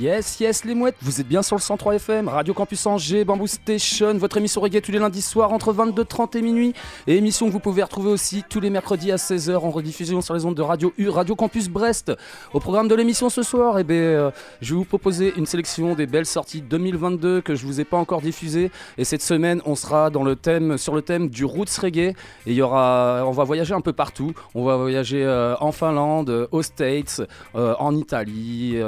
Yes, yes, les mouettes, vous êtes bien sur le 103 FM, Radio Campus Angers, Bamboo Station, votre émission reggae tous les lundis soirs entre 22h30 et minuit. Et émission que vous pouvez retrouver aussi tous les mercredis à 16h en rediffusion sur les ondes de Radio U, Radio Campus Brest. Au programme de l'émission ce soir, eh ben, euh, je vais vous proposer une sélection des belles sorties 2022 que je vous ai pas encore diffusées. Et cette semaine, on sera dans le thème, sur le thème du roots reggae. Et y aura, on va voyager un peu partout. On va voyager euh, en Finlande, aux States, euh, en Italie.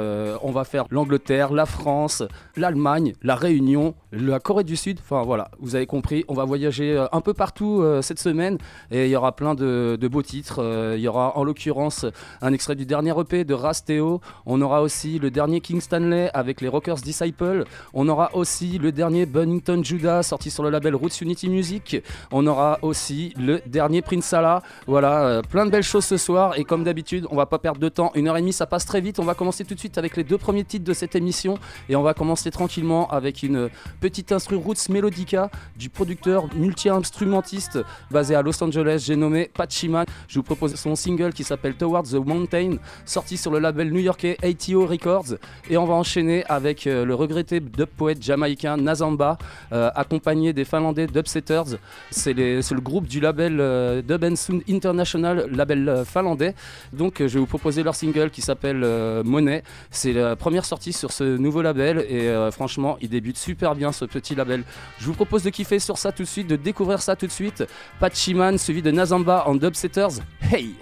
on va faire l'Angleterre, la France, l'Allemagne, la Réunion, la Corée du Sud. Enfin voilà, vous avez compris. On va voyager euh, un peu partout euh, cette semaine. Et il y aura plein de, beaux titres. Euh, Il y aura en l'occurrence un extrait du dernier EP de Rasteo. On aura aussi le dernier King Stanley avec les Rockers Disciple. On aura aussi le dernier Bunnington Judah sorti sur le label Roots Unity Music. On aura aussi le dernier Prince Salah. Voilà, plein de belles choses ce soir. Et comme d'habitude, on va pas perdre de temps. Une heure et demie, ça passe très vite. On va commencer tout de suite avec les deux premiers titres de cette émission. Et on va commencer tranquillement avec une petite instru Roots Melodica du producteur multi-instrumentiste basé à Los Angeles. J'ai nommé Pachiman. Je vous propose son single qui s'appelle Towards the Mountain, sorti sur le label new-yorkais ATO Records. Et on va enchaîner avec euh, le regretté dub poète jamaïcain Nazamba, euh, accompagné des Finlandais Dubsetters. C'est le groupe du label euh, Dub and International, label euh, finlandais. Donc je vais vous proposer leur single qui s'appelle Money. C'est la première sortie sur ce nouveau label et euh, franchement il débute super bien ce petit label. Je vous propose de kiffer sur ça tout de suite, de découvrir ça tout de suite. Pachiman suivi de Nazamba en Dubsetters. Hey!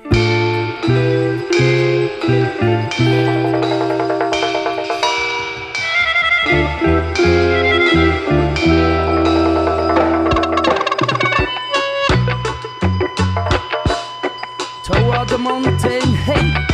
The mountain, hey!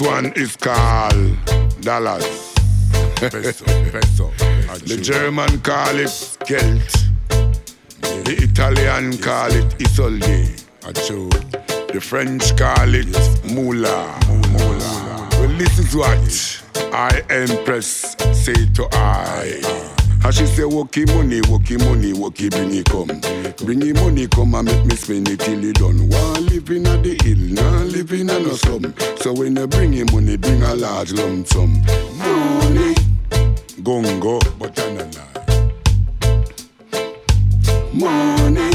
This one is called dollars. Peso, peso. The German call it Geld. The Italian call it Isolde. The French call it Moolah. Mola. Well, this is what I Empress say to I. And she say, Woki money, woki money, woki bring it come. Bring it money come and make me spend it till it done. One living at the hill, nah living at no slum. So when you bring it money, bring a large lump sum. Money, gongo, But I no lie. money.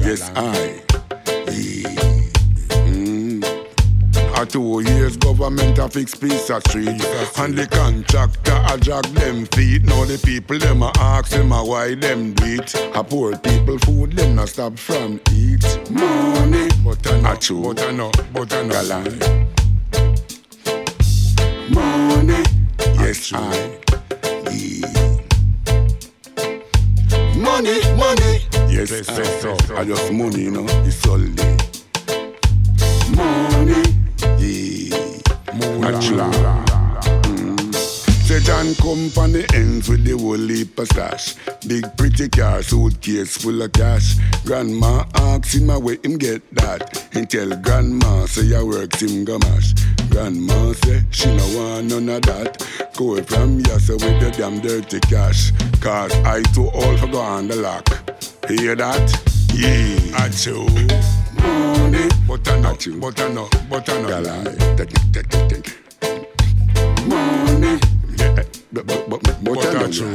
Yes, I. Yeah. A two years government a fix piece of street. And the contractor a drag them feet. Now the people them a ask them a why them do it A poor people food them not stop from eat. Money. But I A know, true. but I know, but I know. Galang. Money. Yes I yeah. Money, money. Yes Peso, I peso. I just money you know. It's all day Money True. Say John Company ends with the whole heap of stash. Big pretty car, suitcase full of cash. Grandma asks him where him get that. He tell grandma say I works him go mash. Grandma say she no want none of that. Go from here with the damn dirty cash. Cause I too old for go on the lock. Hear that? Yeah. Acho. Money. But I know, Acho. but I know, but I know. Galang. Take, take, take, take. Money. Yeah, but, but, but, but, But I I know true.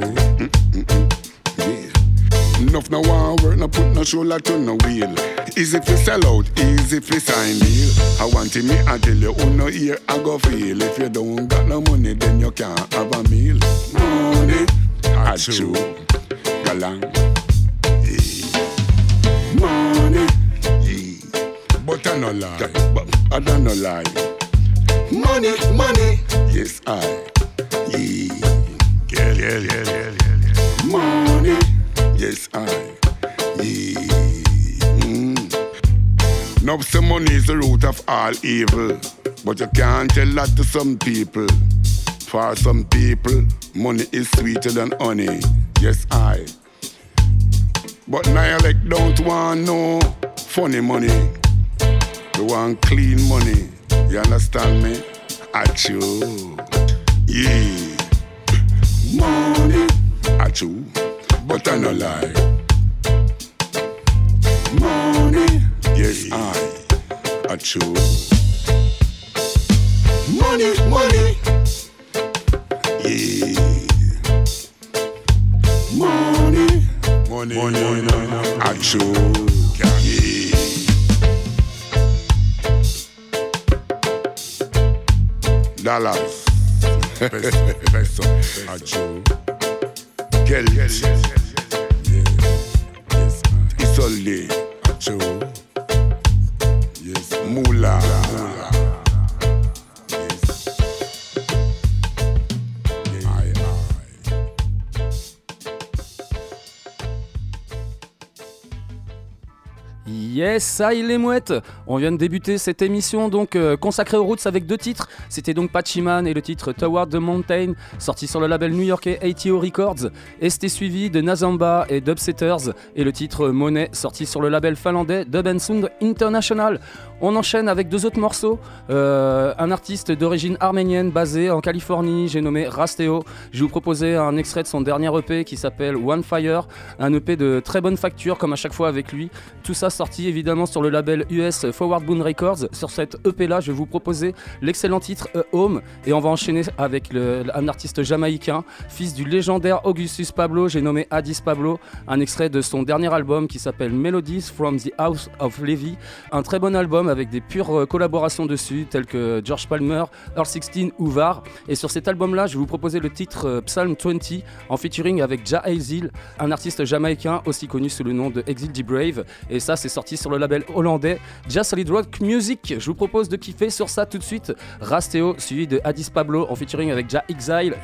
Yeah. Enough no one work, no put no shoulder to no wheel. Easy fi sell out, easy fi sign deal. I want to me, I tell you, who no ear I go feel. If you don't got no money, then you can't have a meal. Money, I chew, galang. But I no lie. But I don't know lie. Money, money, yes I. Yeah. Yeah, yeah, yeah, yeah, yeah. Money, yes I. Yeah. Mm. Now some money is the root of all evil, but you can't tell that to some people. For some people, money is sweeter than honey. Yes I. But Nihilek don't want no funny money. They want clean money. You understand me? Achoo. Yeah. Money. Achoo. But I no lie. Money. Yes, I. Achoo. Money, money. Yeah. Money. Money, money, money, money. Achoo. dollars. peso, peso, peso. A Jew. Get it. Yes, yes, Isole. Yes. Mula. Mula. Yes, ça il est mouettes On vient de débuter cette émission donc euh, consacrée aux roots avec deux titres. C'était donc Pachiman et le titre Toward the Mountain, sorti sur le label new-yorkais ATO Records. Et c'était suivi de Nazamba et Dubsetters et le titre Monet, sorti sur le label finlandais Dub Sound International. On enchaîne avec deux autres morceaux. Euh, un artiste d'origine arménienne basé en Californie, j'ai nommé Rasteo. Je vais vous proposer un extrait de son dernier EP qui s'appelle One Fire, un EP de très bonne facture comme à chaque fois avec lui. Tout ça sorti évidemment sur le label US Forward Boon Records. Sur cette EP là, je vais vous proposer l'excellent titre Home et on va enchaîner avec un artiste jamaïcain, fils du légendaire Augustus Pablo, j'ai nommé Addis Pablo, un extrait de son dernier album qui s'appelle Melodies from the House of Levi, un très bon album avec des pures euh, collaborations dessus telles que George Palmer, Earl 16 ou Var. Et sur cet album là, je vais vous proposer le titre euh, Psalm 20 en featuring avec Ja Exil, un artiste jamaïcain aussi connu sous le nom de Exil D Brave. Et ça, c'est sorti sur le label hollandais Just Solid Rock Music. Je vous propose de kiffer sur ça tout de suite. Rasteo suivi de Addis Pablo en featuring avec Ja Exile.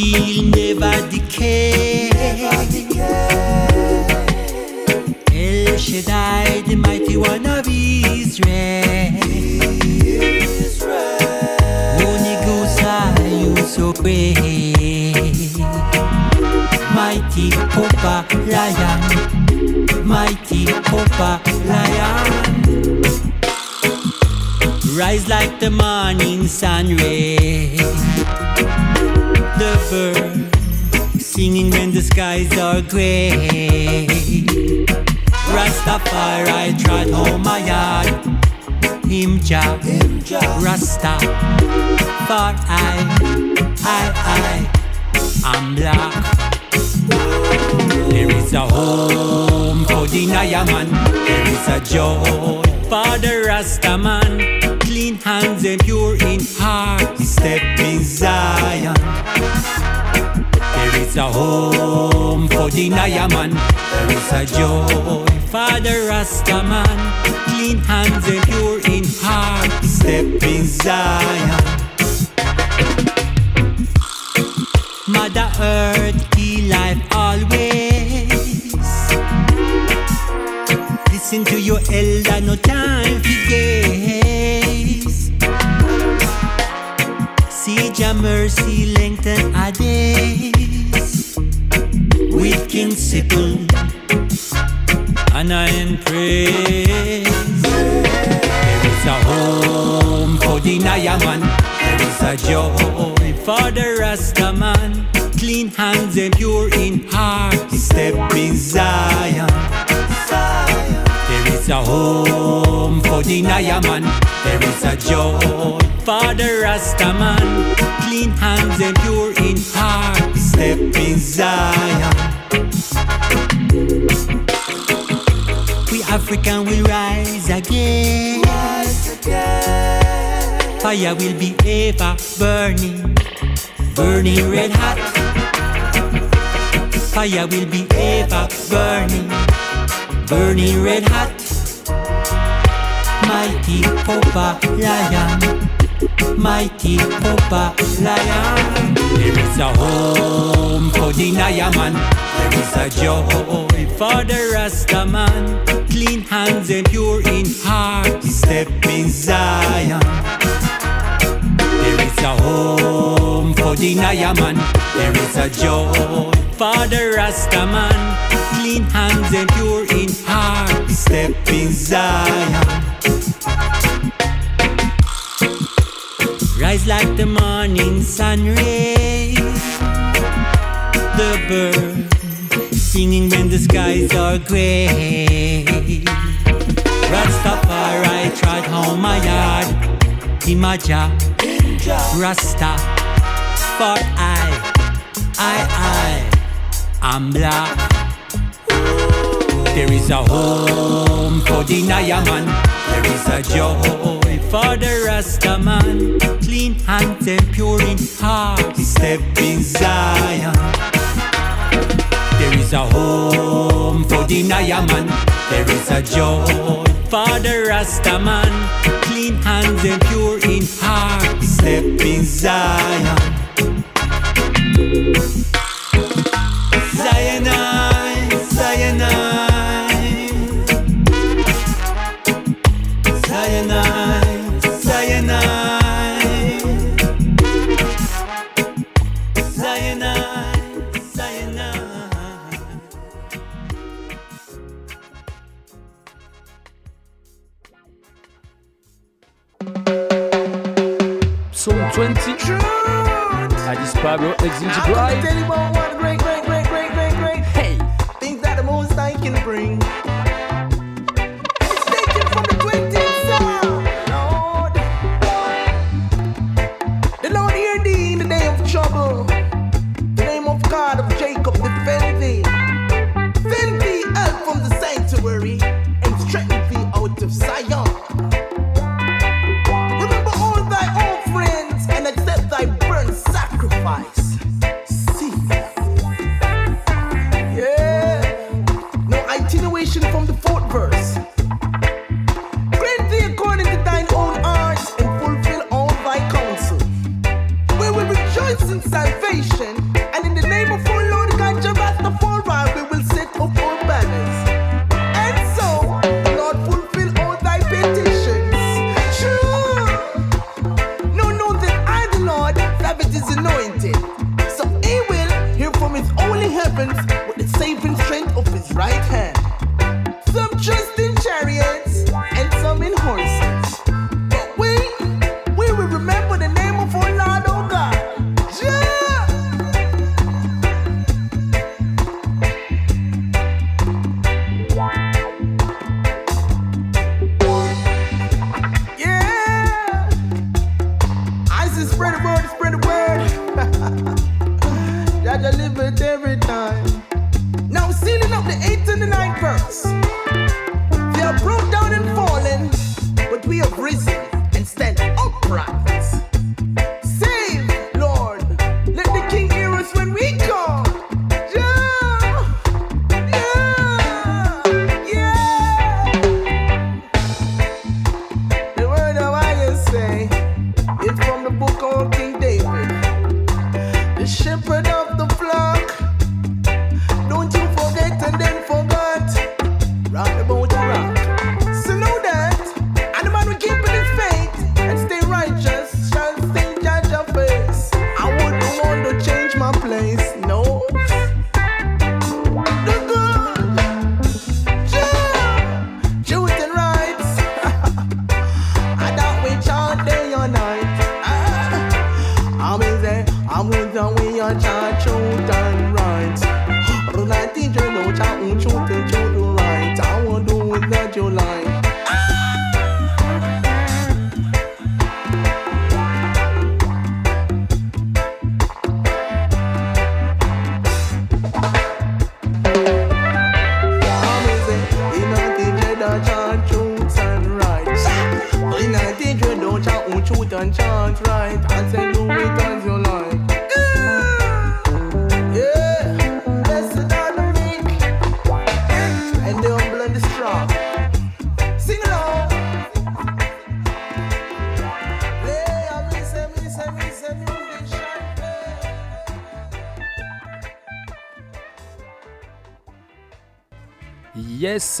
The never. Shaddai, the mighty one of Israel. Holy Ghost, you so great. Mighty Papa Lion, mighty Papa Lion. Rise like the morning sun ray. The birds singing when the skies are gray. Rastafari trot oh home my yard. Him Jah, Rasta, for I, I, I, I'm black. There is a home for the Nayaman. There is a joy for the Rasta man. Clean hands and pure in heart. Step in Zion. There is a home for the Nayaman. There is a joy for the Rasta man. Clean hands and pure in heart. Step in Zion. Mother Earth, key life always. Listen to your elder, no time praise. There is a home for the Nayaman. There is a joy for the Rasta man. Clean hands and pure in heart. Step in Zion. There is a home for the Nayaman. There is a joy for the Rasta man. Clean hands and pure in heart. Step in Zion. African will rise again. Fire will be ever burning, burning red hot. Fire will be ever burning, burning red hot. Mighty Papa Lion, mighty Papa Lion. There is a home for the Nayaman. There is a joy for the Rasta man. Clean hands and pure in heart. Step in Zion. There is a home for the Nayaman. There is a joy for the Rasta man. Clean hands and pure in heart. Step in Zion. Rise like the morning sun rays. The birds singing when the skies are gray. Rastafari trot home my yard. Imaja, Rasta, for I, I, I, I'm black. There is a home for the Nayaman. There is a joy for the Rasta man. Clean hands and pure in heart. Step in Zion. There is a home for the Nayaman. There is a joy for the Rasta man. Clean hands and pure in heart. Step in Zion. Soul 20. Addis Pablo, Exit Drive. Hey! Things that the most I can bring.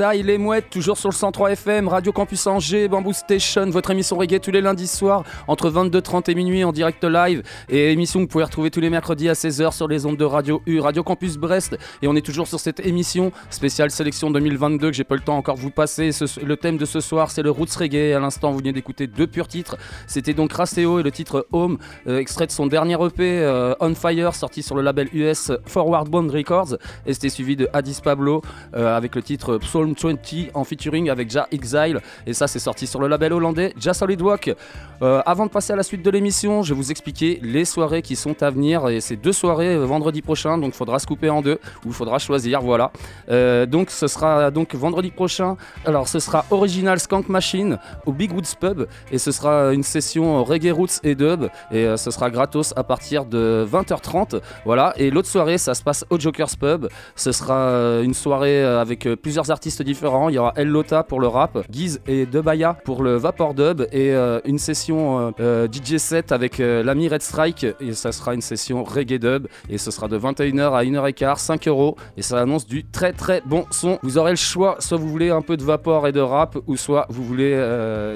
Ça, il est mouette, toujours sur le 103 FM, Radio Campus Angers, Bamboo Station, votre émission reggae tous les lundis soirs entre 22h30 et minuit en direct live. Et émission que vous pouvez retrouver tous les mercredis à 16h sur les ondes de Radio U, Radio Campus Brest. Et on est toujours sur cette émission spéciale sélection 2022 que j'ai pas le temps encore de vous passer. le thème de ce soir, c'est le Roots Reggae. À l'instant, vous venez d'écouter deux purs titres. C'était donc Rasteo et le titre Home, euh, extrait de son dernier EP euh, On Fire, sorti sur le label US Forward Bond Records. Et c'était suivi de Addis Pablo euh, avec le titre Psalm 20 en featuring avec Ja Exile. Et ça, c'est sorti sur le label hollandais Ja Solid Walk. Euh, avant de passer à la suite de l'émission, je vais vous expliquer les soirées qui sont à venir. Et c'est deux soirées euh, vendredi prochain, donc faudra se couper en deux ou faudra choisir. Voilà. Euh, donc ce sera donc vendredi prochain. Alors ce sera Original Skank Machine au Big Woods Pub et ce sera une session reggae roots et dub et ce sera gratos à partir de 20h30. Voilà. Et l'autre soirée, ça se passe au Joker's Pub. Ce sera une soirée avec plusieurs artistes différents. Il y aura El Lota pour le rap, Giz et Debaya pour le vapor dub et une session euh, euh, DJ set avec euh, l'ami Red Strike et ça sera une session reggae dub et ce sera de 21h à 1h15, 5 euros et ça annonce du très très bon son. Vous aurez le choix, soit vous voulez un peu de vapor et de rap ou soit vous voulez,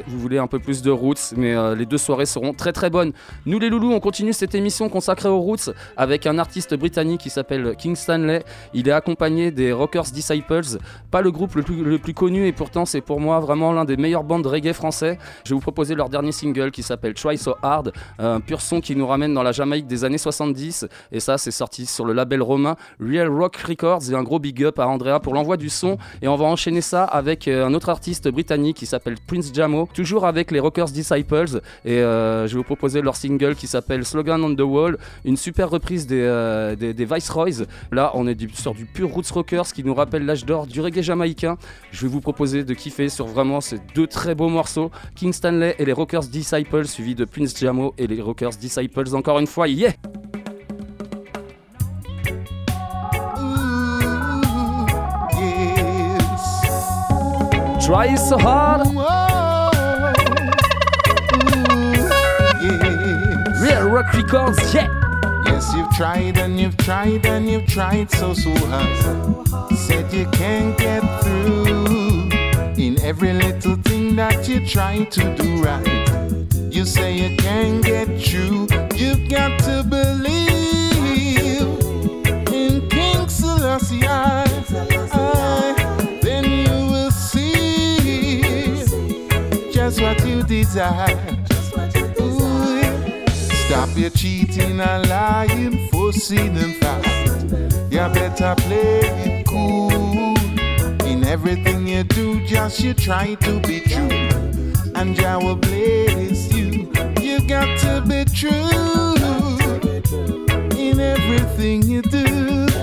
vous voulez un peu plus de roots, mais les deux soirées seront très très bonnes. Nous les loulous, on continue cette émission consacrée aux roots avec un artiste britannique qui s'appelle King Stanley. Il est accompagné des Rockers Disciples, pas le groupe le plus, connu et pourtant c'est pour moi vraiment l'un des meilleurs bandes de reggae français. Je vais vous proposer leur dernier single qui s'appelle Try So Hard, un pur son qui nous ramène dans la Jamaïque des années 70. Et ça, c'est sorti sur le label romain Real Rock Records. Et un gros big up à Andrea pour l'envoi du son. Et on va enchaîner ça avec euh, un autre artiste britannique qui s'appelle Prince Jamo, toujours avec les Rockers Disciples. Et euh, je vais vous proposer leur single qui s'appelle Slogan on the Wall, une super reprise des, euh, des, Viceroys. Là, on est sur du pur Roots Rockers qui nous rappelle l'âge d'or du reggae jamaïcain. Je vais vous proposer de kiffer sur vraiment ces deux très beaux morceaux, King Stanley et les Rockers Disciples suivi de Prince Jamo et les Rockers Disciples encore une fois. Yeah! Try so hard. Real Rock Records, yeah. Yes, you've tried and you've tried and you've tried so so hard. Said you can't get through in every little thing that you try to do right. You say you can't get through. You've got to believe in King Selassie. I, then you will see just what you desire. Ooh, Stop your cheating and lying, fussing and fast. You better play it cool. In everything you do, just you try to be true. And I will bless you. You got to be true in everything you do.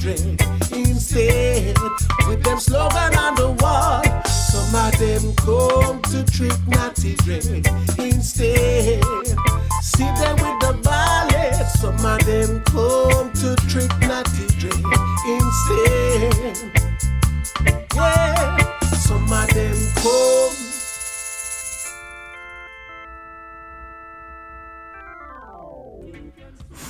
drink instead. With them slogan on the wall, some of them come to trick natty drink.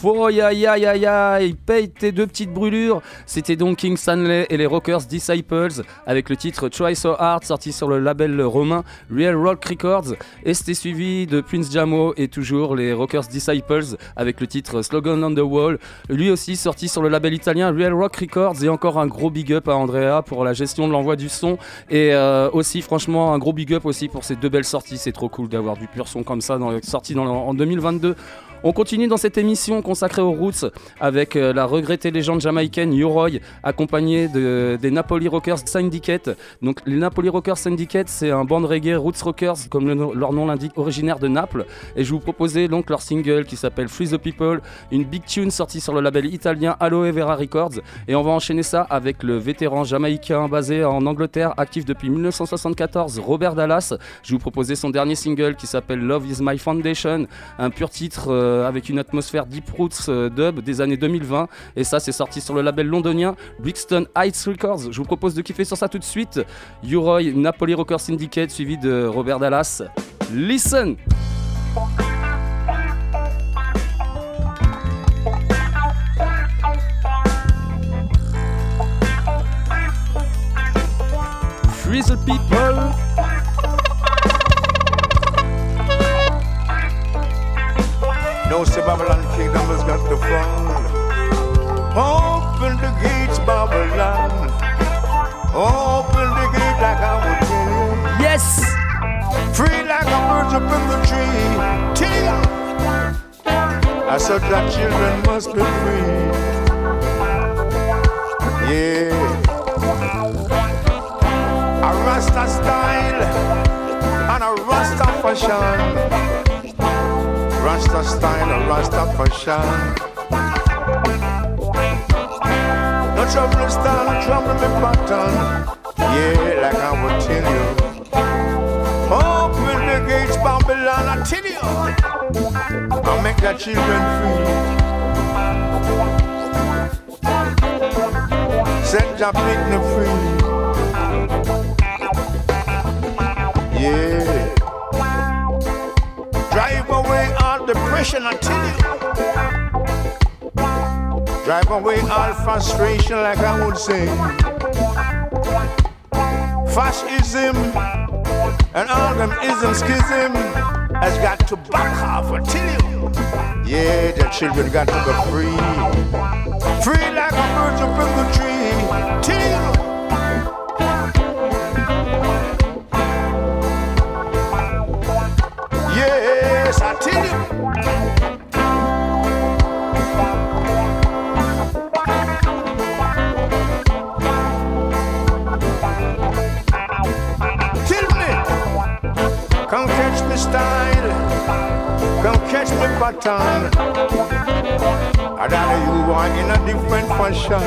Oh aïe aïe aïe aïe, paye tes deux petites brûlures. C'était donc King Stanley et les Rockers Disciples avec le titre Try So Hard sorti sur le label romain Real Rock Records. Et c'était suivi de Prince Jamo et toujours les Rockers Disciples avec le titre Slogan on the Wall. Lui aussi sorti sur le label italien Real Rock Records et encore un gros big up à Andrea pour la gestion de l'envoi du son. Et euh, aussi franchement un gros big up aussi pour ces deux belles sorties. C'est trop cool d'avoir du pur son comme ça sorti en 2022. On continue dans cette émission consacrée aux roots avec euh, la regrettée légende jamaïcaine U-Roy, accompagnée de, des Napoli Rockers Syndicate. Donc les Napoli Rockers Syndicate, c'est un band reggae roots rockers, comme leur nom l'indique, originaire de Naples. Et je vous proposais donc leur single qui s'appelle Free the People, une big tune sortie sur le label italien Aloe Vera Records. Et on va enchaîner ça avec le vétéran jamaïcain basé en Angleterre, actif depuis 1974, Robert Dallas. Je vous proposais son dernier single qui s'appelle Love is My Foundation, un pur titre. Euh, avec une atmosphère deep roots euh, dub des années 2020. Et ça, c'est sorti sur le label londonien Brixton Heights Records. Je vous propose de kiffer sur ça tout de suite. U-Roy, Napoli Records Syndicate, suivi de Robert Dallas. Listen! Free the people! No, say Babylon kingdom has got to fall. Open the gates, Babylon. Open the gate like I would tell you. Yes. Free like a bird up in the tree. Till I said that children must be free. Yeah. A Rasta style and a Rasta fashion. Rasta style and Rasta fashion. No trouble style, no trouble me pattern. Yeah, like I would tell you. Open the gates, Babylon, I tell you. I'll make that children free. Set your picnic free. Yeah. Depression, I you. Drive away all frustration, like I would say. Fascism and all them ism schism has got to back off, tell you. Yeah, the children got to go free. Free like a bird up in the tree. Tell you. Style, come catch me pattern. I rather you are in a different fashion.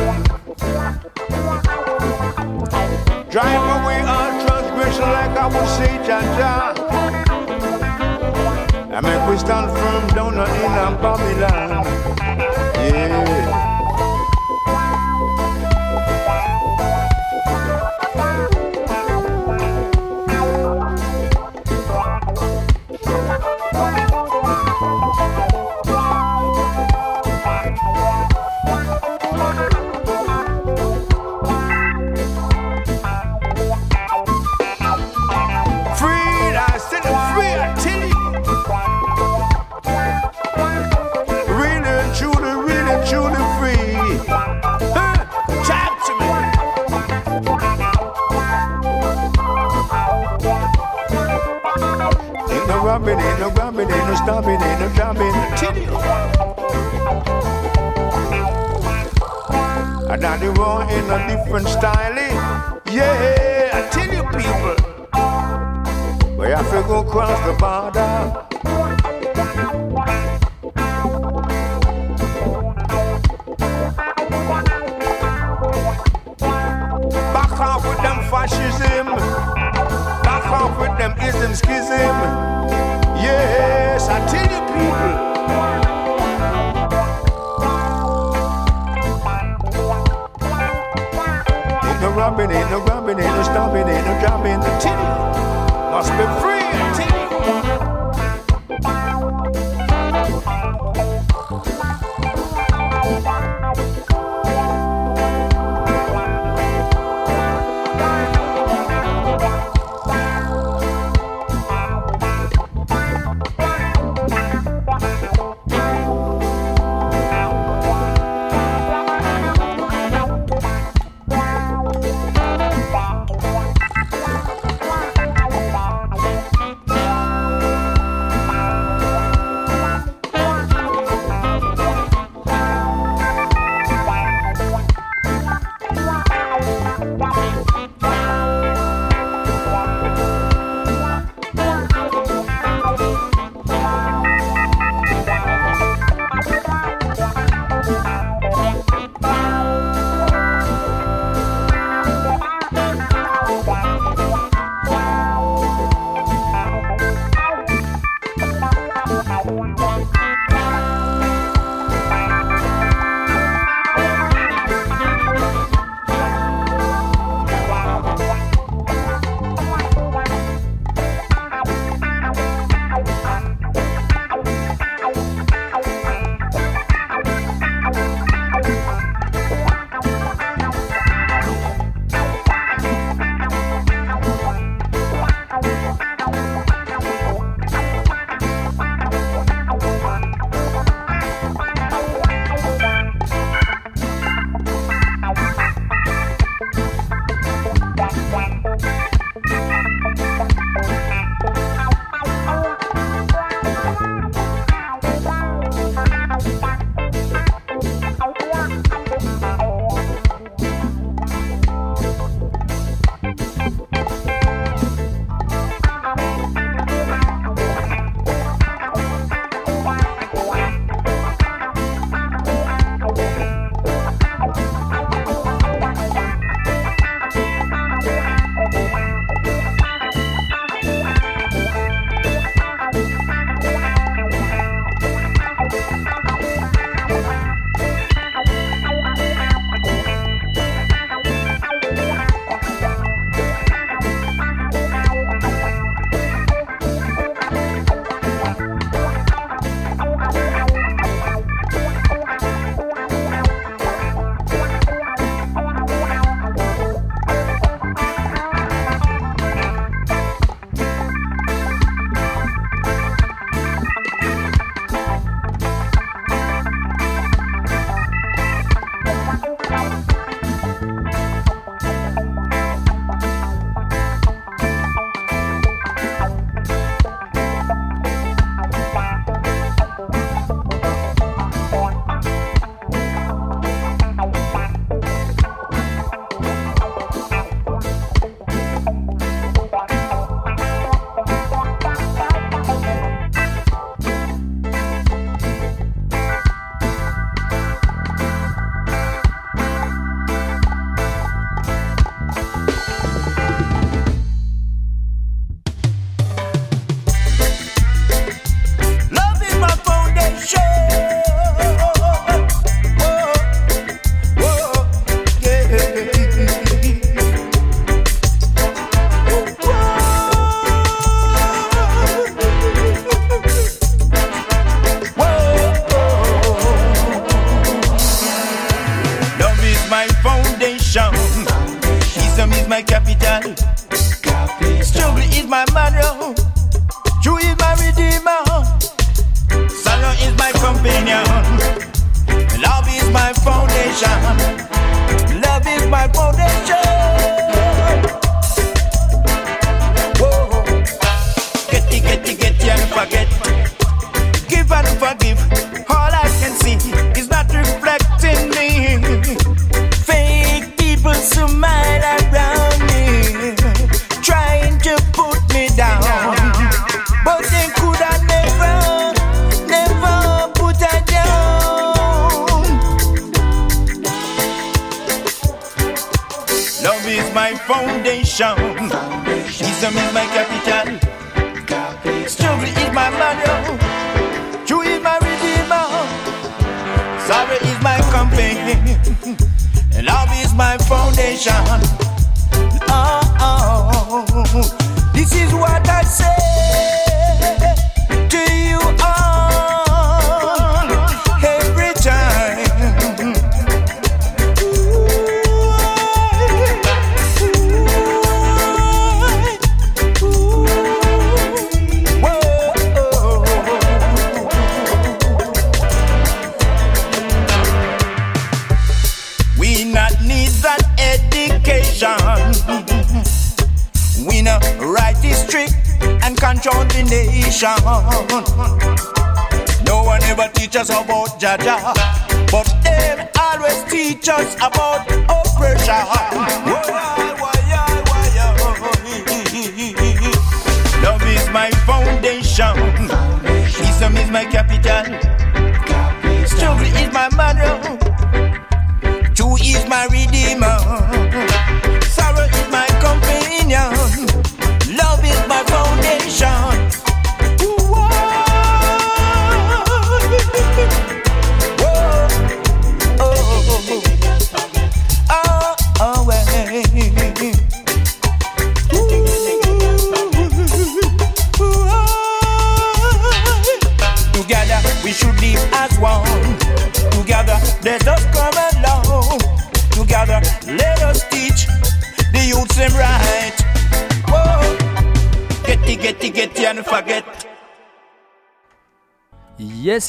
Drive away all transgression like I would say, Jaja. I make we stand firm down in Babylon. Yeah.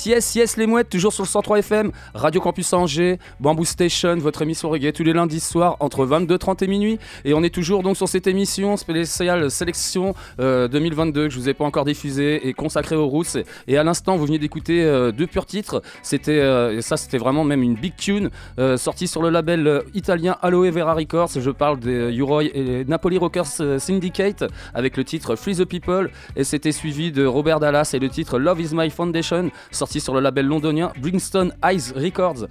Yes, yes, les mouettes, toujours sur le 103 FM, Radio Campus Angers, Bamboo Station, votre émission reggae tous les lundis soirs entre 22h30 et minuit. Et on est toujours donc sur cette émission spéciale sélection 2022 euh, que je vous ai pas encore diffusée et consacrée aux Roots. Et à l'instant, vous venez d'écouter euh, deux purs titres. C'était, euh, ça, c'était vraiment même une big tune sortie sur le label italien Aloe Vera Records. Je parle des Uroy et Napoli Rockers Syndicate avec le titre Free the People. Et c'était suivi de Robert Dallas et le titre Love is My Foundation sorti sur le label londonien Brimstone Eyes Records.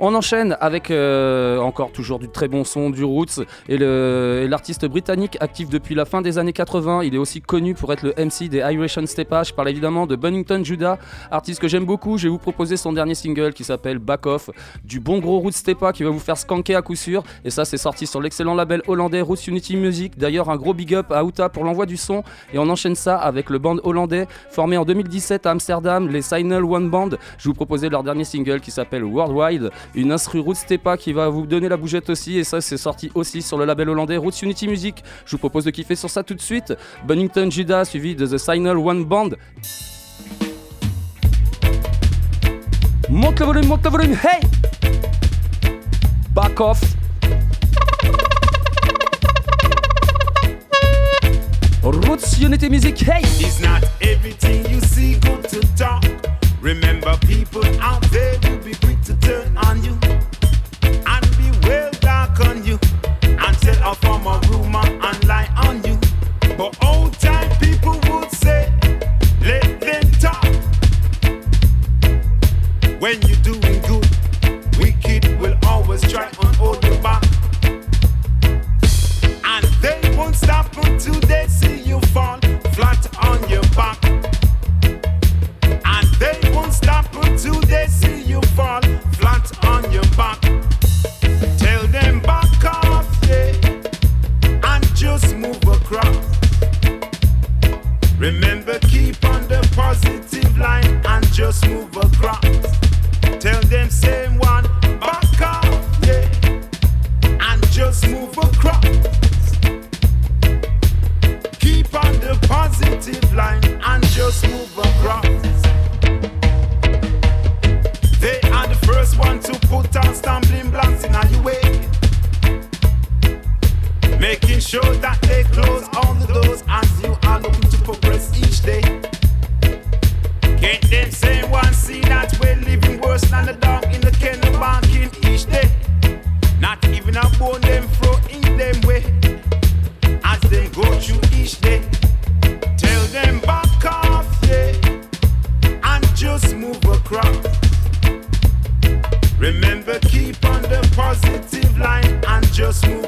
On enchaîne avec euh, encore toujours du très bon son, du roots, et l'artiste britannique actif depuis la fin des années 80. Il est aussi connu pour être le MC des Irish Stepa. Je parle évidemment de Bunnington Judah, artiste que j'aime beaucoup. Je vais vous proposer son dernier single qui s'appelle Back Off, du bon gros roots Stepa qui va vous faire skanker à coup sûr. Et ça, c'est sorti sur l'excellent label hollandais Roots Unity Music. D'ailleurs, un gros big up à Outa pour l'envoi du son. Et on enchaîne ça avec le band hollandais formé en 2017 à Amsterdam, les Signal One Band. Je vous proposer leur dernier single qui s'appelle Worldwide une instru Roots Stepa qui va vous donner la bougette aussi et ça c'est sorti aussi sur le label hollandais Roots Unity Music. Je vous propose de kiffer sur ça tout de suite. Bunnington Judah suivi de The Signal One Band. Monte le volume, monte le volume, hey! Back off! Roots Unity Music, hey! Not everything you see good to talk. Remember, people out tell a form of rumor and lie on you. But old time people would say, let them talk. When you're doing good, wicked will always try and hold you back. And they won't stop until they see you fall flat on your back. And they won't stop until they see you fall flat on your back. Across. Remember, keep on the positive line and just move across. Tell them same one, back off, yeah, and just move across. Keep on the positive line and just move across. They are the first one to put on stumbling blocks in your way. Making sure that they close all the doors as you are looking to progress each day. Can't them say one see that we're living worse than the dog in the kennel barking each day. Not even a bone them throw in them way as them go through each day. Tell them back off, yeah, and just move across. Remember, keep on the positive line and just move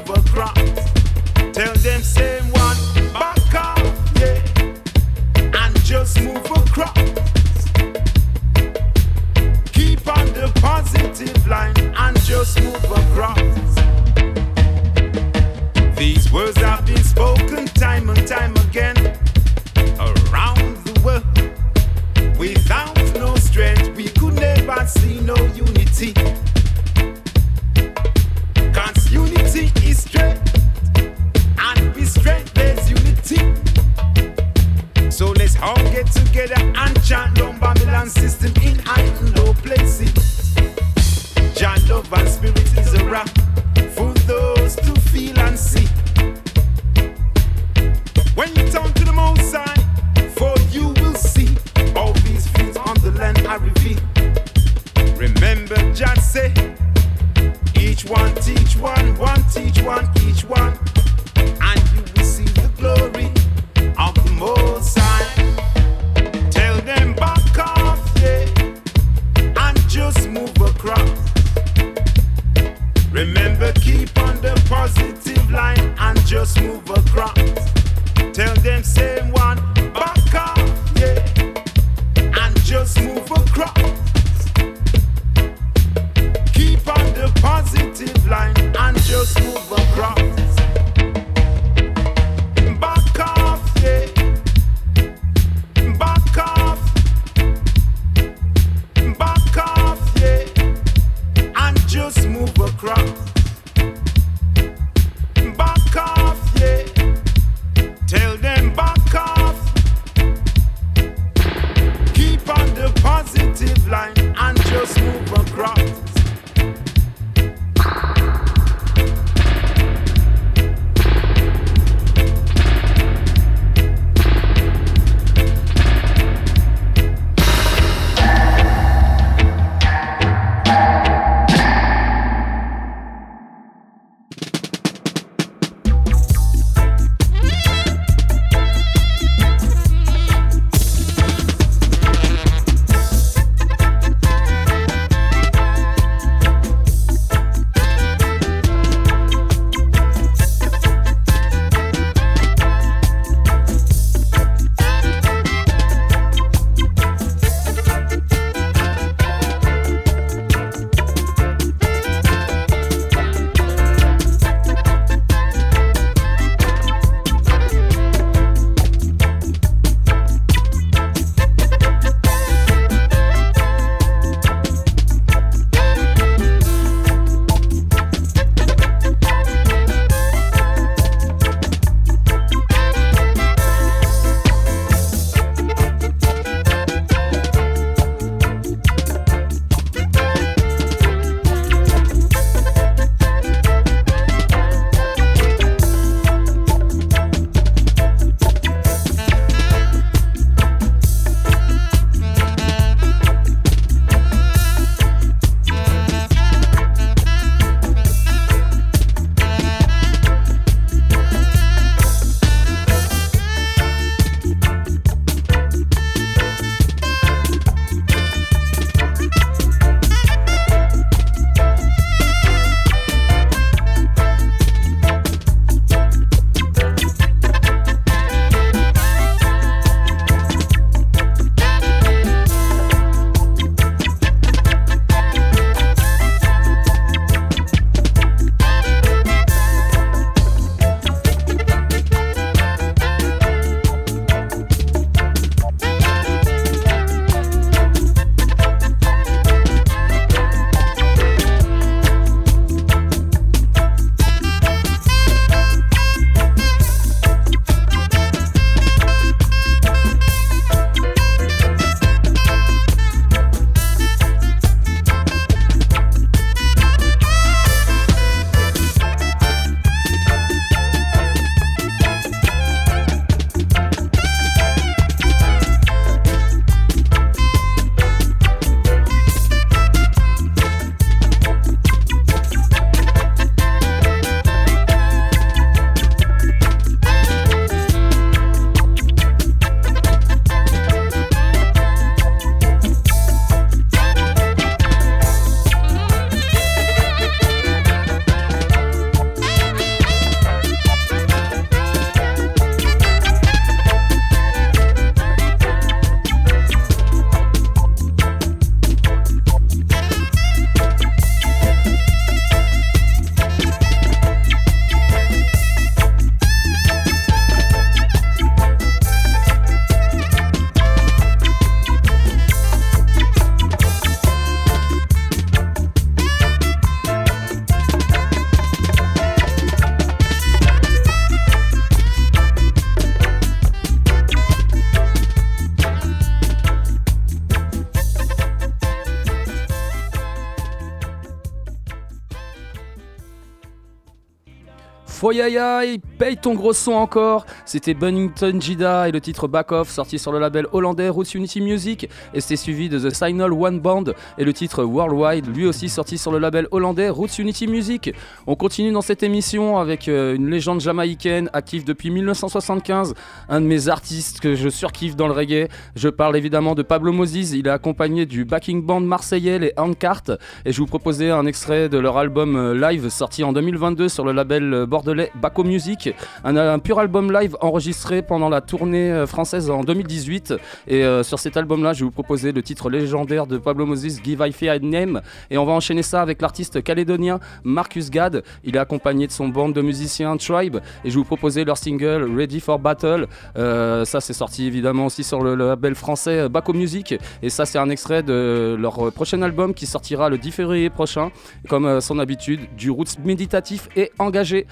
Foyayay, paye ton gros son encore. C'était Bunnington Jida et le titre Back Off sorti sur le label hollandais Roots Unity Music et c'était suivi de The Signal One Band et le titre Worldwide lui aussi sorti sur le label hollandais Roots Unity Music. On continue dans cette émission avec euh, une légende jamaïcaine active depuis 1975, un de mes artistes que je surkiffe dans le reggae. Je parle évidemment de Pablo Moses, il est accompagné du backing band marseillais les Handcart et je vous proposais un extrait de leur album euh, live sorti en 2022 sur le label euh, bordelais Baco Music, un, pur album live enregistré pendant la tournée euh, française en 2018. Et euh, sur cet album-là, je vais vous proposer le titre légendaire de Pablo Moses, Give I Fear Name. Et on va enchaîner ça avec l'artiste calédonien Marcus Gad. Il est accompagné de son band de musiciens Tribe. Et je vais vous proposer leur single Ready for Battle. Euh, ça, c'est sorti évidemment aussi sur le, label français Baco Music. Et ça, c'est un extrait de leur prochain album qui sortira le 10 février prochain. Comme son habitude, du roots méditatif et engagé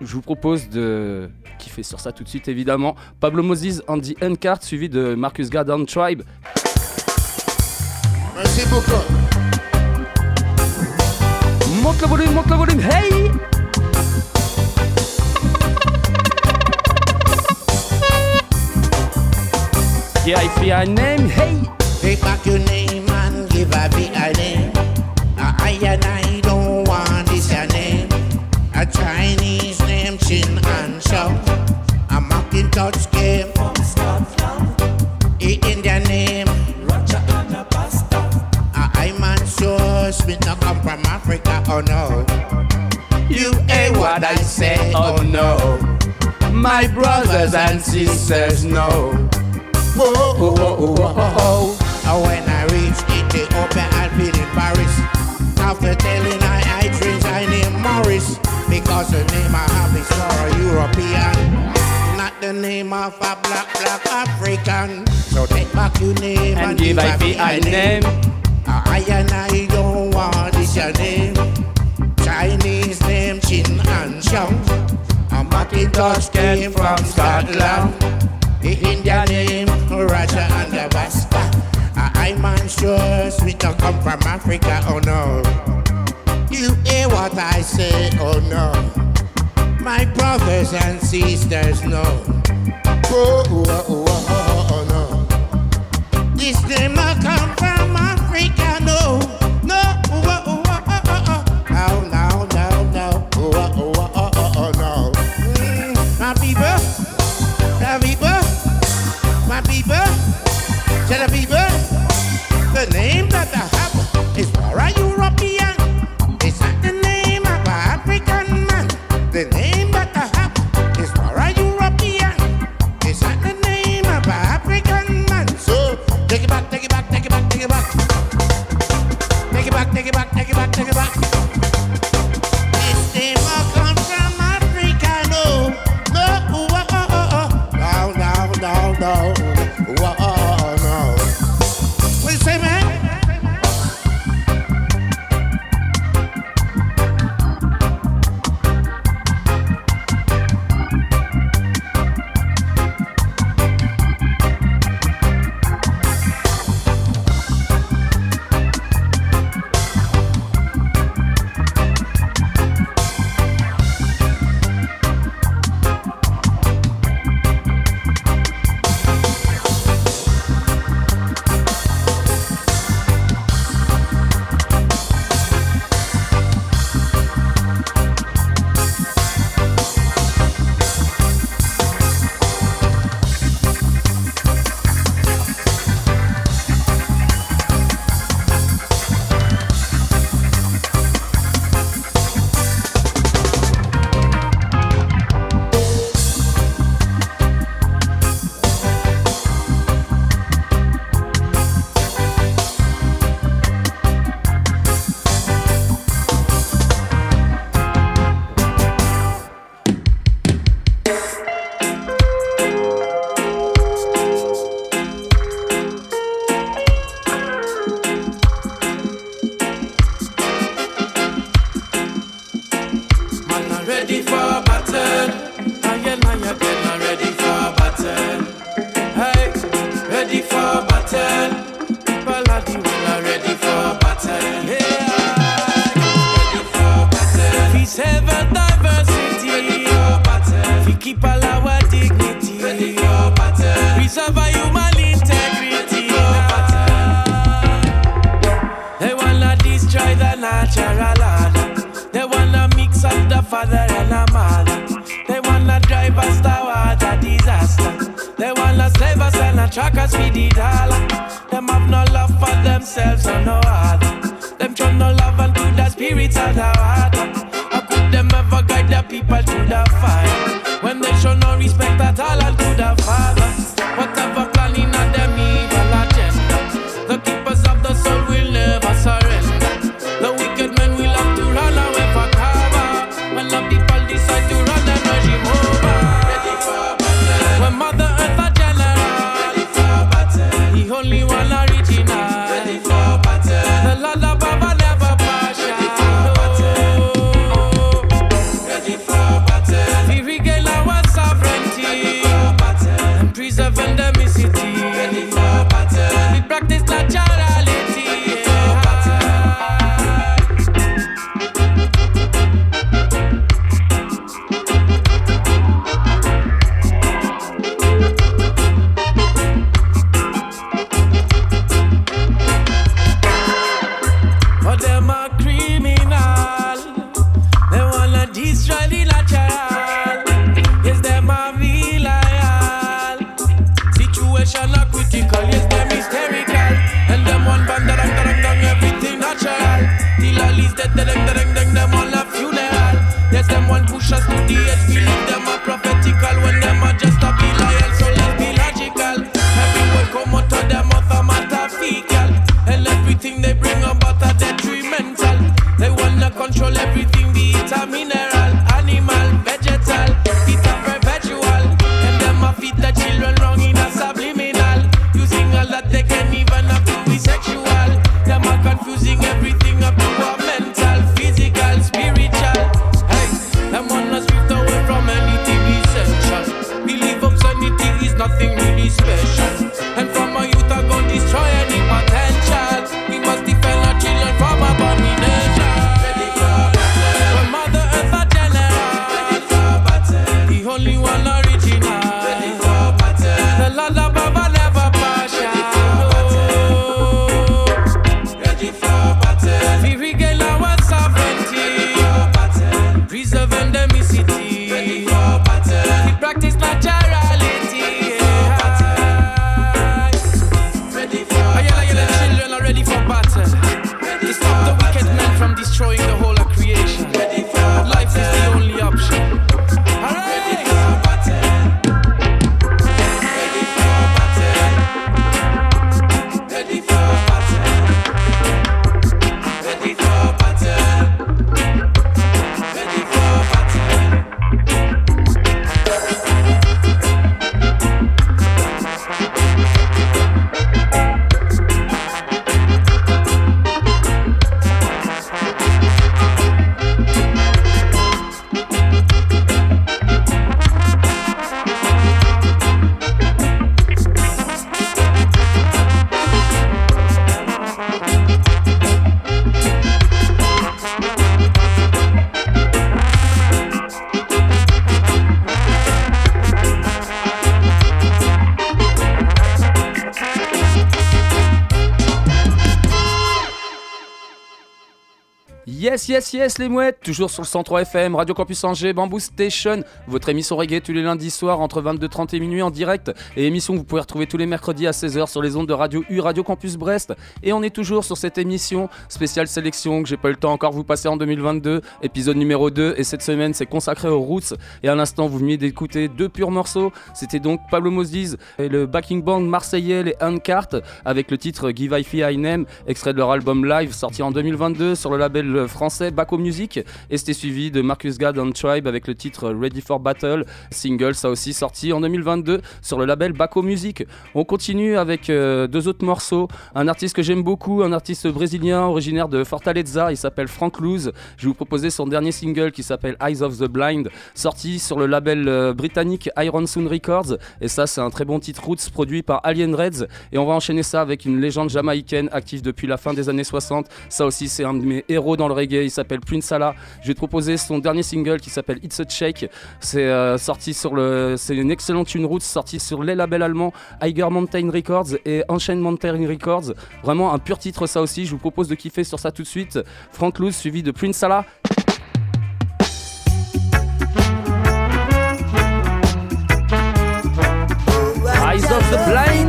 je vous propose de kiffer sur ça tout de suite évidemment. Pablo Moses, Andy Encart, suivi de Marcus Garden Tribe. Merci beaucoup. Monte le volume, monte le volume, hey! Yeah, I feel a name, hey! Take back your name and give a VI name. I and I don't want this your name. A Chinese name, Chin and Shaw. Macintosh game from Scotland. A Indian name, a Basta. A I sure Smith not come from Africa, oh no. You ain't what I say, oh no. My brothers and sisters know. Whoa, whoa, whoa, whoa, whoa. Oh, when I reach Ethiopia, I'll be in Paris. After telling I, I dreams, I name Morris. Because the name I have is for a not the name of a black, black African. So take back your name and, And give feel a name. I and I don't want this your name. Chinese name Chin and Shang. A Macintosh came from Scotland. The Indian name Raja and the Basta. I man sure sweet don't come from Africa, oh no. You hear what I say, oh no. My brothers and sisters know. Oh, oh, oh, oh, oh, oh no. This name not come from Africa, no. Yes, yes, les mouettes, toujours sur le 103 FM, Radio Campus Angers, Bamboo Station, votre émission reggae tous les lundis soirs entre 22h30 et minuit en direct, et émission que vous pouvez retrouver tous les mercredis à 16h sur les ondes de Radio U, Radio Campus Brest. Et on est toujours sur cette émission spéciale sélection que j'ai pas eu le temps encore vous passer en 2022, épisode numéro 2, et cette semaine c'est consacré aux Roots. Et à l'instant, vous venez d'écouter deux purs morceaux, c'était donc Pablo Moses et le backing band marseillais, les Uncart, avec le titre Give I Fee I Name, extrait de leur album live sorti en 2022 sur le label français Baco Music et c'était suivi de Marcus Gad and Tribe avec le titre Ready for Battle, single ça aussi sorti en 2022 sur le label Baco Music. On continue avec euh, deux autres morceaux, un artiste que j'aime beaucoup, un artiste brésilien originaire de Fortaleza, il s'appelle Frank Luz. Je vais vous proposer son dernier single qui s'appelle Eyes of the Blind, sorti sur le label euh, britannique Iron Sound Records et ça c'est un très bon titre Roots produit par Alien Reds et on va enchaîner ça avec une légende jamaïcaine active depuis la fin des années 60. Ça aussi c'est un de mes héros dans le reggae, il s'appelle Prince Salah. Je vais te proposer son dernier single qui s'appelle It's a Shake. C'est euh, sorti sur le c'est une excellente tune Roots sortie sur les labels allemands Eiger Mountain Records et Ancient Mountain Records. Vraiment un pur titre ça aussi, je vous propose de kiffer sur ça tout de suite. Frank Luz suivi de Prince Salah. Eyes of the Blind.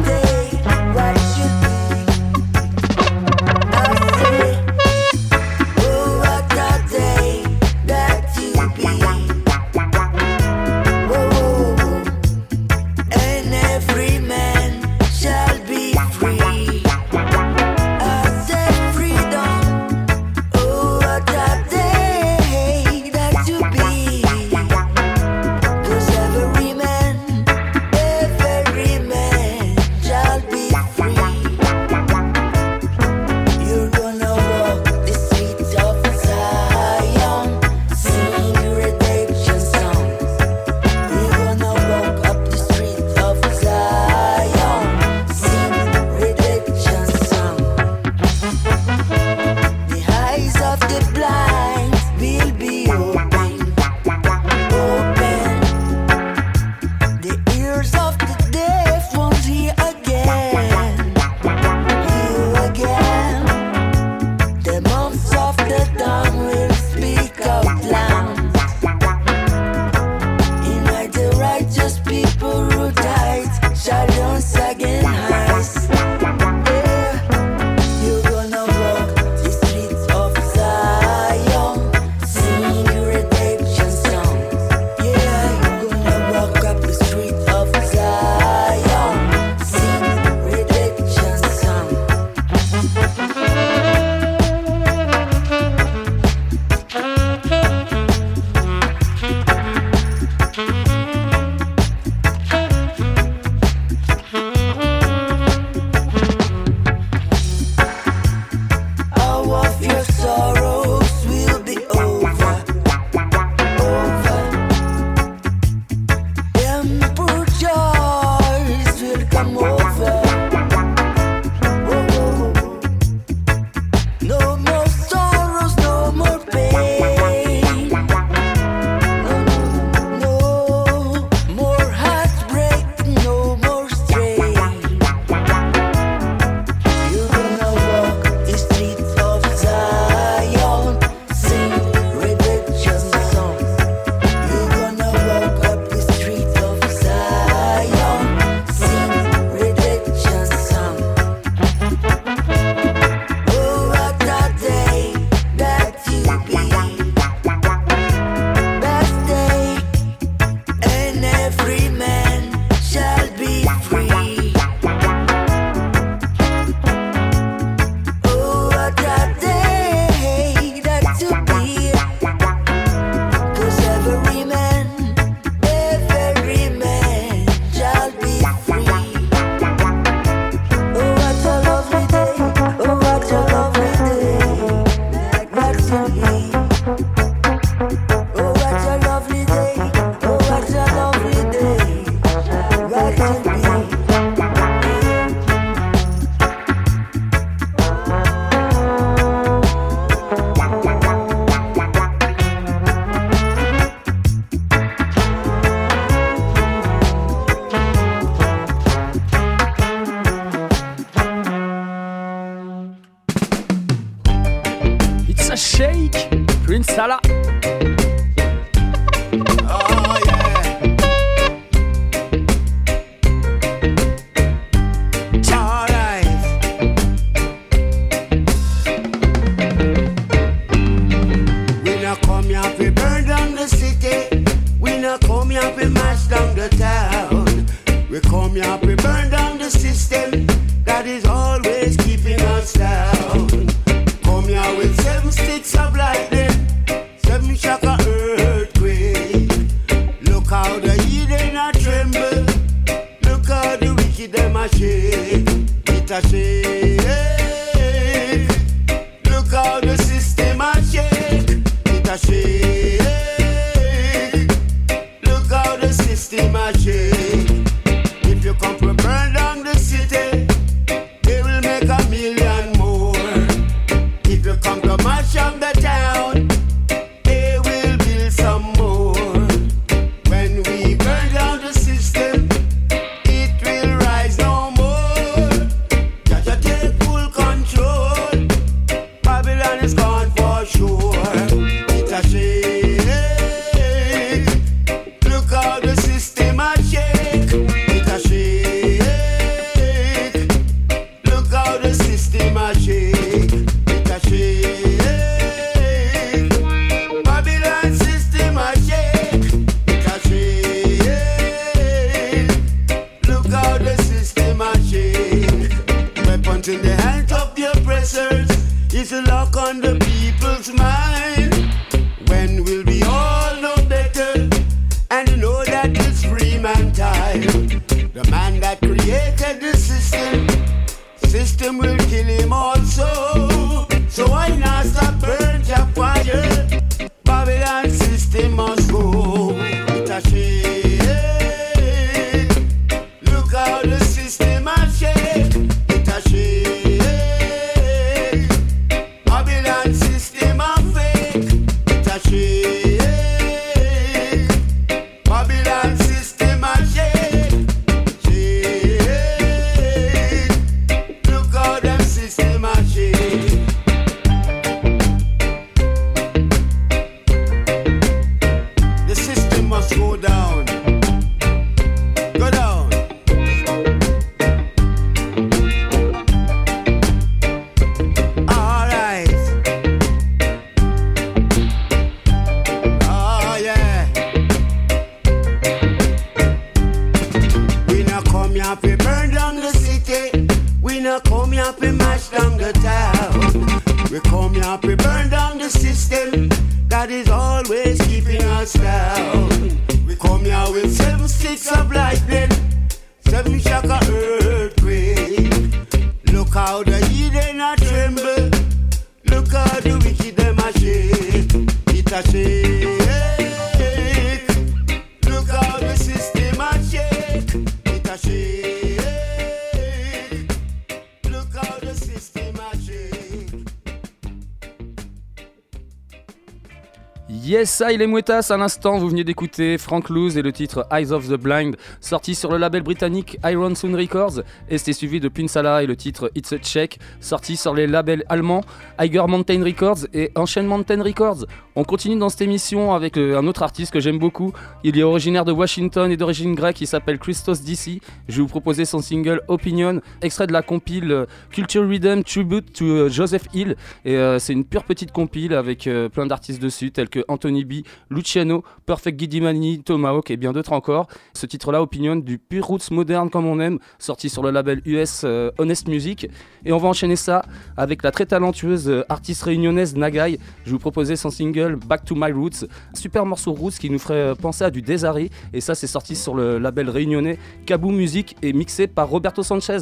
Yes, I les Mouettas, à l'instant, vous veniez d'écouter Frank Luz et le titre Eyes of the Blind, sorti sur le label britannique Iron Sound Records, et c'était suivi de Pinsala et le titre It's a Check, sorti sur les labels allemands Eiger Mountain Records et Ancient Mountain Records. On continue dans cette émission avec euh, un autre artiste que j'aime beaucoup. Il est originaire de Washington et d'origine grecque, il s'appelle Christos DC. Je vais vous proposer son single Opinion, extrait de la compile euh, Culture Rhythm Tribute to euh, Joseph Hill. Et c'est une pure petite compile avec plein d'artistes dessus, tels que Anthony B, Luciano, Perfect Guidimani, Tomahawk et bien d'autres encore. Ce titre-là, Opinion, du pur roots moderne comme on aime, sorti sur le label US euh, Honest Music. Et on va enchaîner ça avec la très talentueuse euh, artiste réunionnaise Nagai. Je vais vous proposer son single Back to My Roots, un super morceau roots qui nous ferait euh, penser à du Desari. Et ça, c'est sorti sur le label réunionnais Kabou Music et mixé par Roberto Sanchez.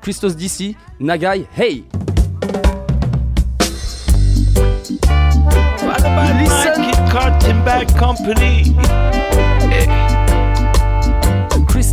Christos DC, Nagai, hey! Company?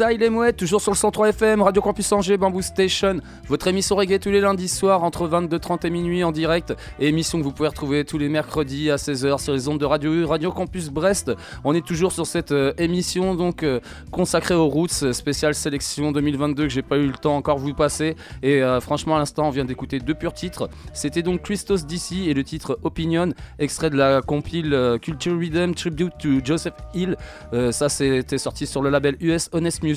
ça il est toujours sur le 103 FM, Radio Campus Angers, Bamboo Station, votre émission reggae tous les lundis soirs entre 22h30 et minuit en direct, émission que vous pouvez retrouver tous les mercredis à 16h sur les ondes de Radio Radio Campus Brest. On est toujours sur cette euh, émission donc euh, consacrée aux Roots, spéciale sélection 2022 que j'ai pas eu le temps encore vous passer, et euh, franchement à l'instant on vient d'écouter deux purs titres. C'était donc Christos DC et le titre Opinion, extrait de la compile Culture Rhythm Tribute to Joseph Hill. Ça c'était sorti sur le label US Honest Music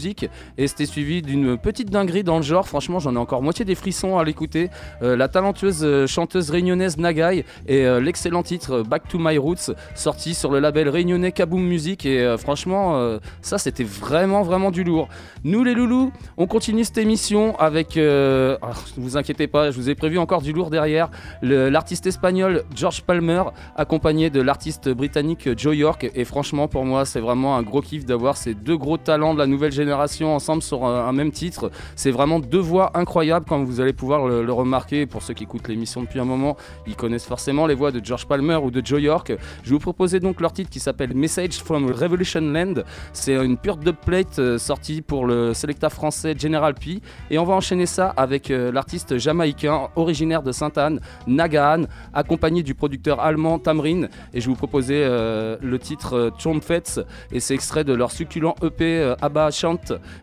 et c'était suivi d'une petite dinguerie dans le genre. Franchement, j'en ai encore moitié des frissons à l'écouter. Euh, la talentueuse euh, chanteuse réunionnaise Nagai et euh, l'excellent titre Back to My Roots sorti sur le label réunionnais Kaboom Music et franchement, ça c'était vraiment vraiment du lourd. Nous les loulous, on continue cette émission avec, ah, ne vous inquiétez pas, je vous ai prévu encore du lourd derrière, l'artiste espagnol George Palmer accompagné de l'artiste britannique Joe York et franchement pour moi c'est vraiment un gros kiff d'avoir ces deux gros talents de la nouvelle génération ensemble sur un, même titre. C'est vraiment deux voix incroyables comme vous allez pouvoir le, remarquer pour ceux qui écoutent l'émission depuis un moment, ils connaissent forcément les voix de George Palmer ou de Joe York. Je vais vous proposer donc leur titre qui s'appelle Message from Revolution Land. C'est une pure dubplate euh, sortie pour le Selecta français General P et on va enchaîner ça avec euh, l'artiste jamaïcain originaire de Sainte-Anne, Nagaan, accompagné du producteur allemand Tamrin. Et je vais vous proposer euh, le titre euh, Trumpets et c'est extrait de leur succulent EP Abba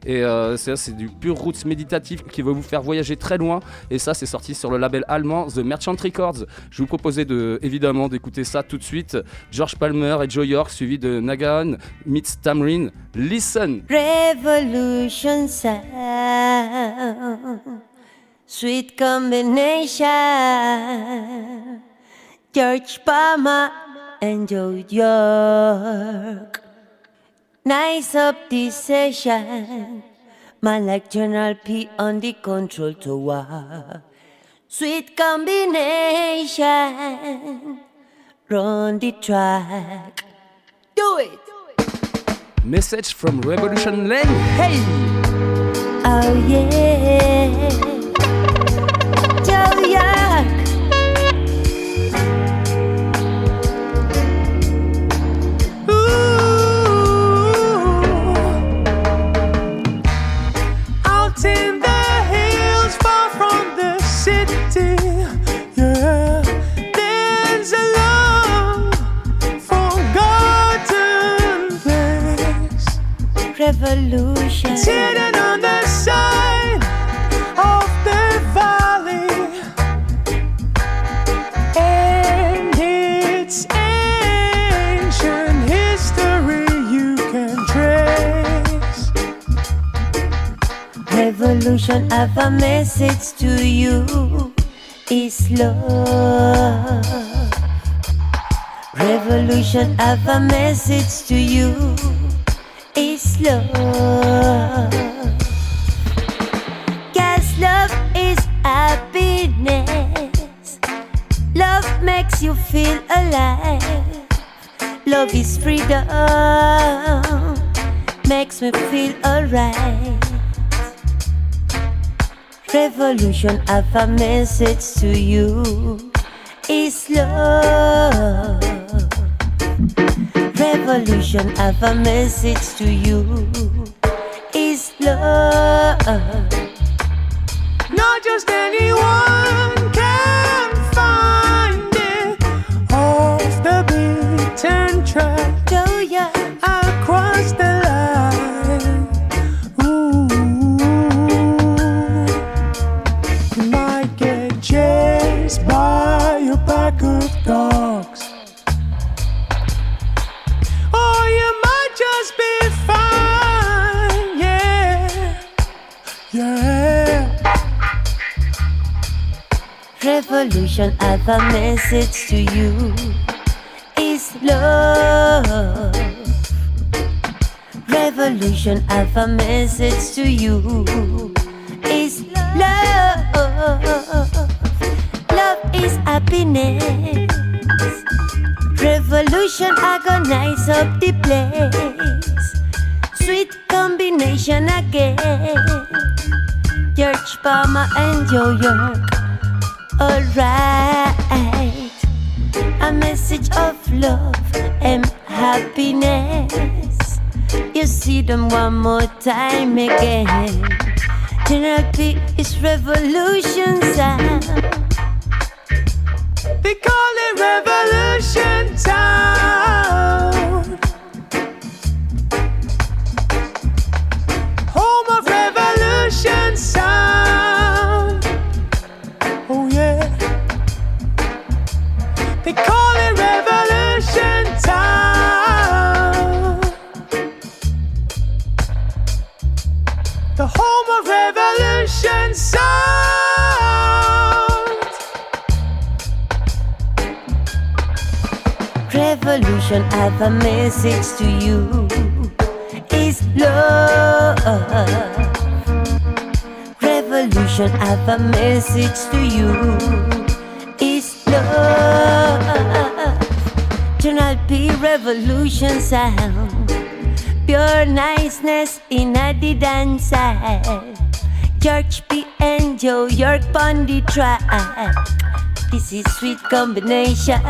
Et euh, c'est du pur roots méditatif qui va vous faire voyager très loin. Et ça, c'est sorti sur le label allemand The Merchant Records. Je vous proposer de, évidemment d'écouter ça tout de suite. George Palmer et Joe York, suivi de Nagaan meets Tamrin. Listen! Revolution sound, sweet combination. George Palmer and Joe York. Nice up this session. My like General P on the control tower. Sweet combination. Run the track. Do it. Message from Revolution Land. Hey! Oh yeah, Joe York. Revolution. Sitting on the side of the valley, and its ancient history you can trace. Revolution have a message to you. Is love. Revolution have a message to you. Love. Cause love is happiness. Love makes you feel alive. Love is freedom. Makes me feel alright. Revolution have a message to you. Is love. Revolution have a message to you. Is love. Not just anyone can find it off the beaten track. Revolution have a message to you. Is love. Revolution I have a message to you. Is love. Love is happiness. Revolution agonize up the place. Sweet combination again your trauma and your yo. Alright, a message of love and happiness. You see them one more time again. Therapy is revolution sound. They call it revolution time. They call it revolution time. The home of revolution sound. Revolution, I have a message to you. it's love revolution. I have a message to you. It's love happy revolution sound. Pure niceness in a dance. George P. and Joe York on the track. This is sweet combination.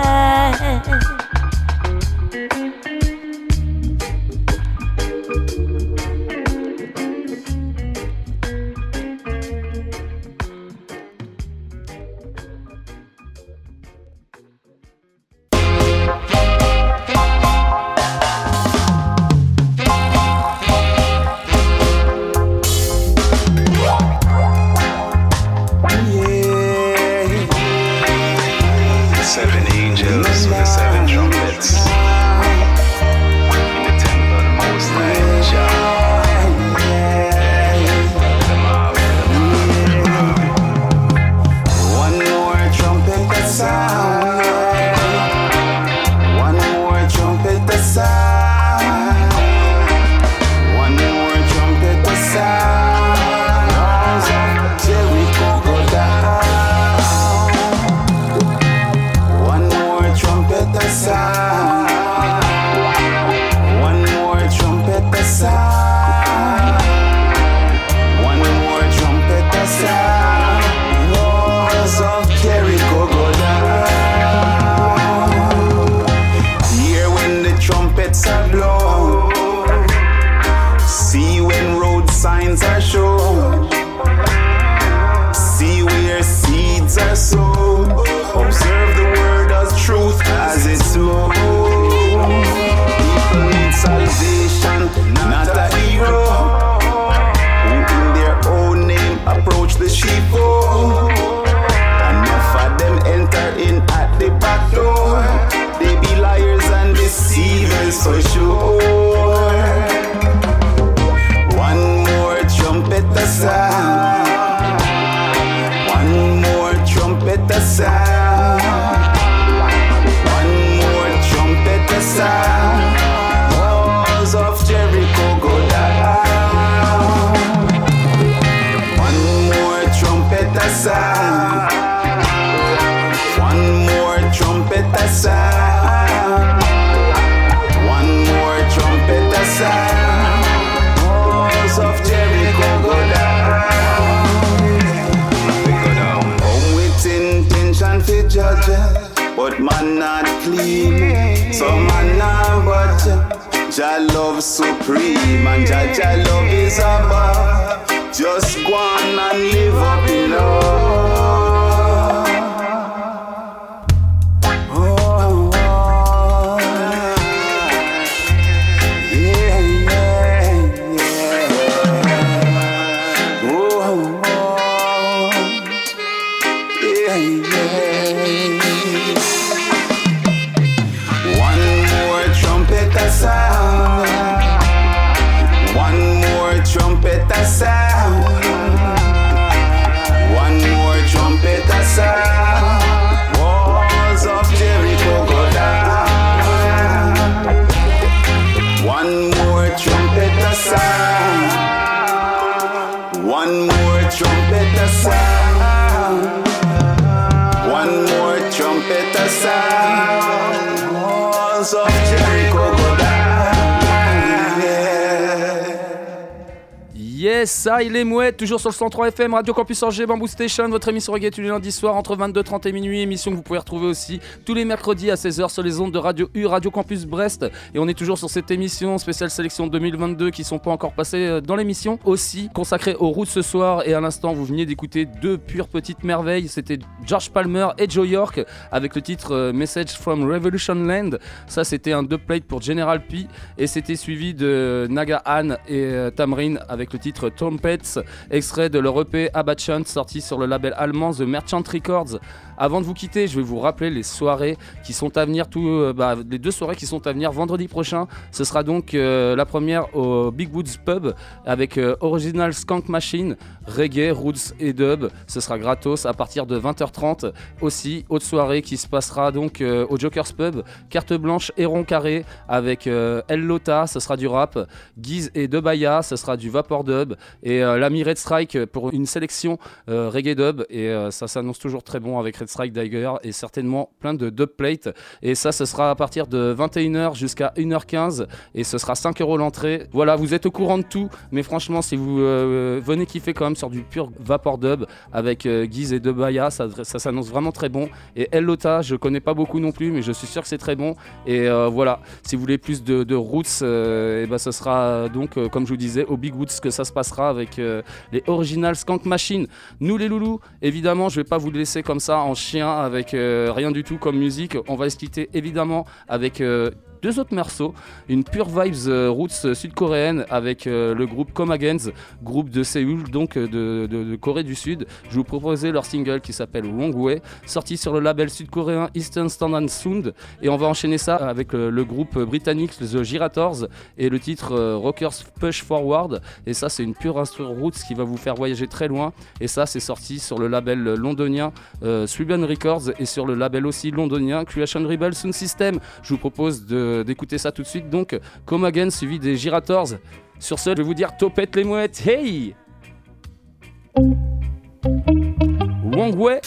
Jah love supreme and Jah Jah love is above. Just go on and live up. Yes, ça, il est mouette, toujours sur le 103 FM, Radio Campus Angers, Bamboo Station, votre émission reggae tous les lundis soirs entre 22h30 et minuit, émission que vous pouvez retrouver aussi tous les mercredis à 16h sur les ondes de Radio U, Radio Campus Brest. Et on est toujours sur cette émission spéciale sélection 2022 qui sont pas encore passées euh, dans l'émission, aussi consacrée aux routes ce soir. Et à l'instant, vous veniez d'écouter deux pures petites merveilles, c'était George Palmer et Joe York avec le titre euh, Message from Revolution Land. Ça, c'était un dubplate pour General P et c'était suivi de Naga Han et euh, Tamrin avec le titre Trumpets, extrait de leur EP Abachant sorti sur le label allemand The Merchant Records. Avant de vous quitter, je vais vous rappeler les soirées qui sont à venir, euh, bah, les deux soirées qui sont à venir vendredi prochain. Ce sera donc euh, la première au Big Woods Pub avec euh, Original Skunk Machine, reggae, roots et dub. Ce sera gratos à partir de 20h30. Aussi, autre soirée qui se passera donc au Joker's Pub, carte blanche et rond carré avec El Lota, ce sera du rap, Guise et Debaya, ce sera du vapor dub et l'ami Red Strike pour une sélection reggae dub et ça s'annonce toujours très bon avec Red Strike d'ailleurs et certainement plein de dub plates et ça ce sera à partir de 21h jusqu'à 1h15 et ce sera 5 euros l'entrée. Voilà, vous êtes au courant de tout, mais franchement si vous euh, venez kiffer quand même sur du pur vapor dub avec euh, Guise et Debaya, ça, ça s'annonce vraiment très bon et El Lota, je connais pas beaucoup non plus mais je suis sûr que c'est très bon et euh, voilà, si vous voulez plus de, de roots, et ben ce sera euh, donc euh, comme je vous disais au Big Woods que ça se passera avec euh, les Original Skunk Machine. Nous les loulous, évidemment, je vais pas vous laisser comme ça en chien avec euh, rien du tout comme musique. On va se quitter évidemment avec euh, deux autres morceaux, une pure vibes euh, roots euh, sud-coréenne avec euh, le groupe Come Against, groupe de Séoul, donc de, Corée du Sud. Je vous proposais leur single qui s'appelle Wrong Way, sorti sur le label sud-coréen Eastern Standard Sound. Et on va enchaîner ça avec le, groupe britannique The Girators et le titre Rockers Push Forward. Et ça, c'est une pure instru roots qui va vous faire voyager très loin. Et ça, c'est sorti sur le label londonien euh, Records et sur le label aussi londonien Creation Rebel Sound System. Je vous propose de- d'écouter ça tout de suite. Donc, Come Again suivi des Girators. Sur ce, je vais vous dire topette les mouettes. Hey! Wei.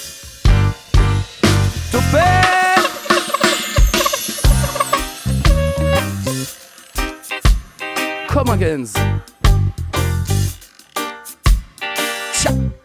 Topette! Come Again. 그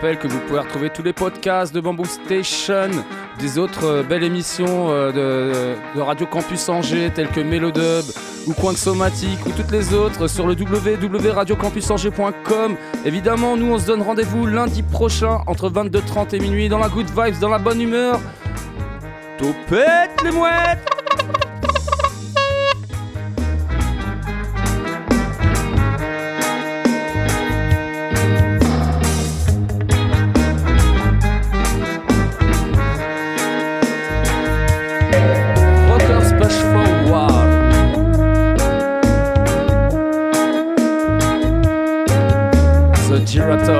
rappelle que vous pouvez retrouver tous les podcasts de Bamboo Station, des autres euh, belles émissions euh, de, de Radio Campus Angers, telles que Mélodub ou Coin Somatique ou toutes les autres sur le www.radiocampusangers.com. Évidemment, nous on se donne rendez-vous lundi prochain entre 22h30 et minuit dans la good vibes, dans la bonne humeur. Topette les mouettes Girata